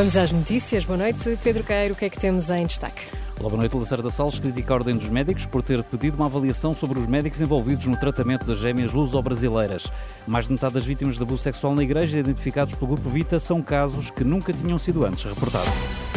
Vamos às notícias. Boa noite, Pedro Caeiro. O que é que temos em destaque? Olá, boa noite. Lacerda Salles critica a Ordem dos Médicos por ter pedido uma avaliação sobre os médicos envolvidos no tratamento das gêmeas luso-brasileiras. Mais de metade das vítimas de abuso sexual na Igreja, identificados pelo Grupo Vita, são casos que nunca tinham sido antes reportados.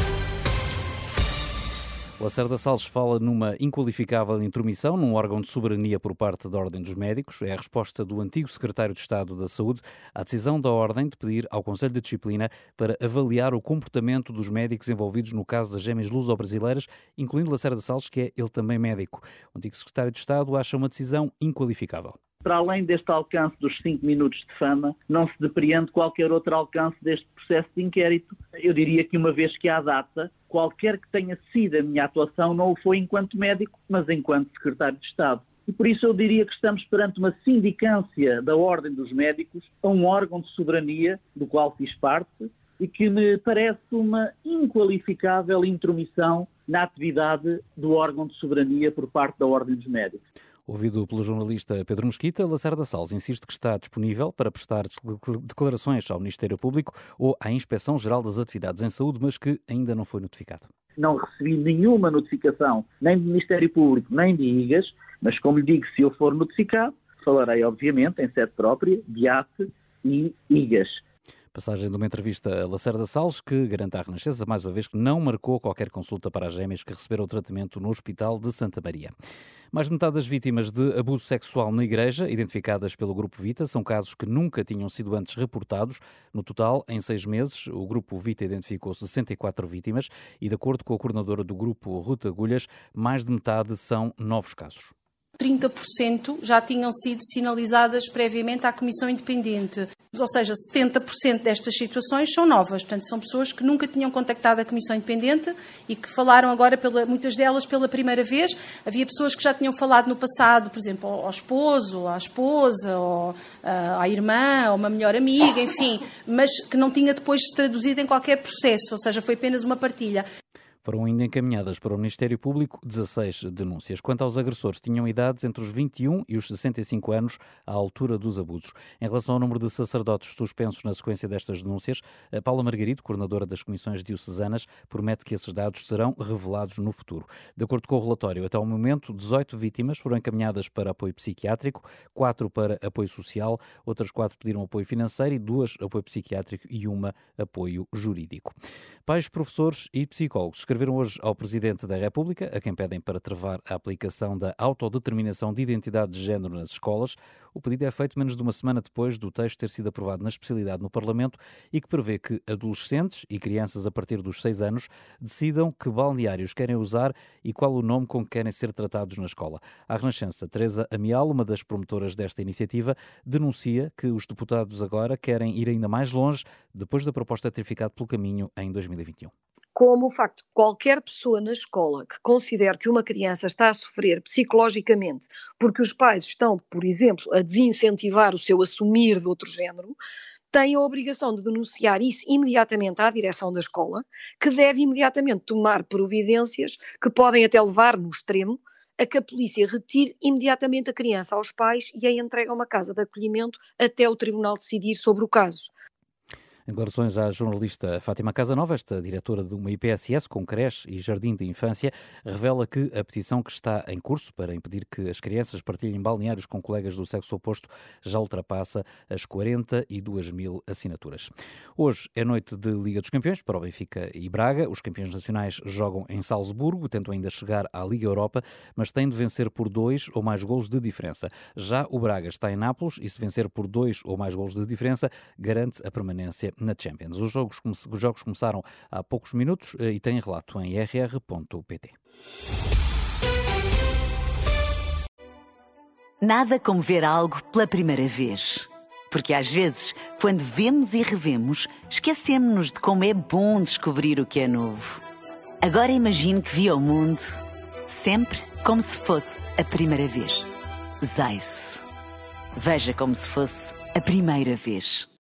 Lacerda Salles fala numa inqualificável intromissão num órgão de soberania por parte da Ordem dos Médicos. É a resposta do antigo secretário de Estado da Saúde à decisão da Ordem de pedir ao Conselho de Disciplina para avaliar o comportamento dos médicos envolvidos no caso das gêmeas luso-brasileiras, incluindo Lacerda Salles, que é ele também médico. O antigo secretário de Estado acha uma decisão inqualificável para além deste alcance dos cinco minutos de fama, não se depreende qualquer outro alcance deste processo de inquérito. Eu diria que uma vez que há data, qualquer que tenha sido a minha atuação não o foi enquanto médico, mas enquanto secretário de Estado. E por isso eu diria que estamos perante uma sindicância da Ordem dos Médicos a um órgão de soberania do qual fiz parte e que me parece uma inqualificável intromissão na atividade do órgão de soberania por parte da Ordem dos Médicos. Ouvido pelo jornalista Pedro Mesquita, Lacerda Salles insiste que está disponível para prestar declarações ao Ministério Público ou à Inspeção-Geral das Atividades em Saúde, mas que ainda não foi notificado. Não recebi nenhuma notificação, nem do Ministério Público, nem de IGAS, mas como lhe digo, se eu for notificado, falarei, obviamente, em sede própria, de ATE e IGAS. Passagem de uma entrevista a Lacerda Salles, que garante à Renascença, mais uma vez, que não marcou qualquer consulta para as gêmeas que receberam o tratamento no Hospital de Santa Maria. Mais de metade das vítimas de abuso sexual na Igreja, identificadas pelo Grupo Vita, são casos que nunca tinham sido antes reportados. No total, em seis meses, o Grupo Vita identificou 64 vítimas e, de acordo com a coordenadora do Grupo Ruta Agulhas, mais de metade são novos casos. 30% já tinham sido sinalizadas previamente à Comissão Independente. Ou seja, 70% destas situações são novas. Portanto, são pessoas que nunca tinham contactado a Comissão Independente e que falaram agora, pela, muitas delas, pela primeira vez. Havia pessoas que já tinham falado no passado, por exemplo, ao esposo, à esposa, ou, ah, à irmã, ou uma melhor amiga, enfim, mas que não tinha depois se traduzido em qualquer processo, ou seja, foi apenas uma partilha. Foram ainda encaminhadas para o Ministério Público 16 denúncias. Quanto aos agressores, tinham idades entre os 21 e os 65 anos à altura dos abusos. Em relação ao número de sacerdotes suspensos na sequência destas denúncias, Paula Margarito, coordenadora das comissões diocesanas, promete que esses dados serão revelados no futuro. De acordo com o relatório, até o momento, 18 vítimas foram encaminhadas para apoio psiquiátrico, 4 para apoio social, outras 4 pediram apoio financeiro e 2 apoio psiquiátrico e uma apoio jurídico. Pais, professores e psicólogos escreveram hoje ao Presidente da República, a quem pedem para travar a aplicação da autodeterminação de identidade de género nas escolas. O pedido é feito menos de uma semana depois do texto ter sido aprovado na especialidade no Parlamento e que prevê que adolescentes e crianças a partir dos seis anos decidam que balneários querem usar e qual o nome com que querem ser tratados na escola. A Renascença, Teresa Amial, uma das promotoras desta iniciativa, denuncia que os deputados agora querem ir ainda mais longe depois da proposta ter ficado pelo caminho em 2021 como o facto de qualquer pessoa na escola que considere que uma criança está a sofrer psicologicamente porque os pais estão, por exemplo, a desincentivar o seu assumir de outro género, tem a obrigação de denunciar isso imediatamente à direção da escola, que deve imediatamente tomar providências que podem até levar, no extremo, a que a polícia retire imediatamente a criança aos pais e a entregue a uma casa de acolhimento até o tribunal decidir sobre o caso. Em declarações à jornalista Fátima Casanova, esta diretora de uma IPSS com creche e jardim de infância, revela que a petição que está em curso para impedir que as crianças partilhem balneários com colegas do sexo oposto já ultrapassa as 42 mil assinaturas. Hoje é noite de Liga dos Campeões para o Benfica e Braga. Os campeões nacionais jogam em Salzburgo, tentam ainda chegar à Liga Europa, mas têm de vencer por dois ou mais golos de diferença. Já o Braga está em Nápoles e se vencer por dois ou mais golos de diferença, garante a permanência na Champions. Os jogos, os jogos começaram há poucos minutos eh, e têm relato em rr.pt. Nada como ver algo pela primeira vez. Porque às vezes, quando vemos e revemos, esquecemos-nos de como é bom descobrir o que é novo. Agora imagine que viu o mundo sempre como se fosse a primeira vez. Zais. Veja como se fosse a primeira vez.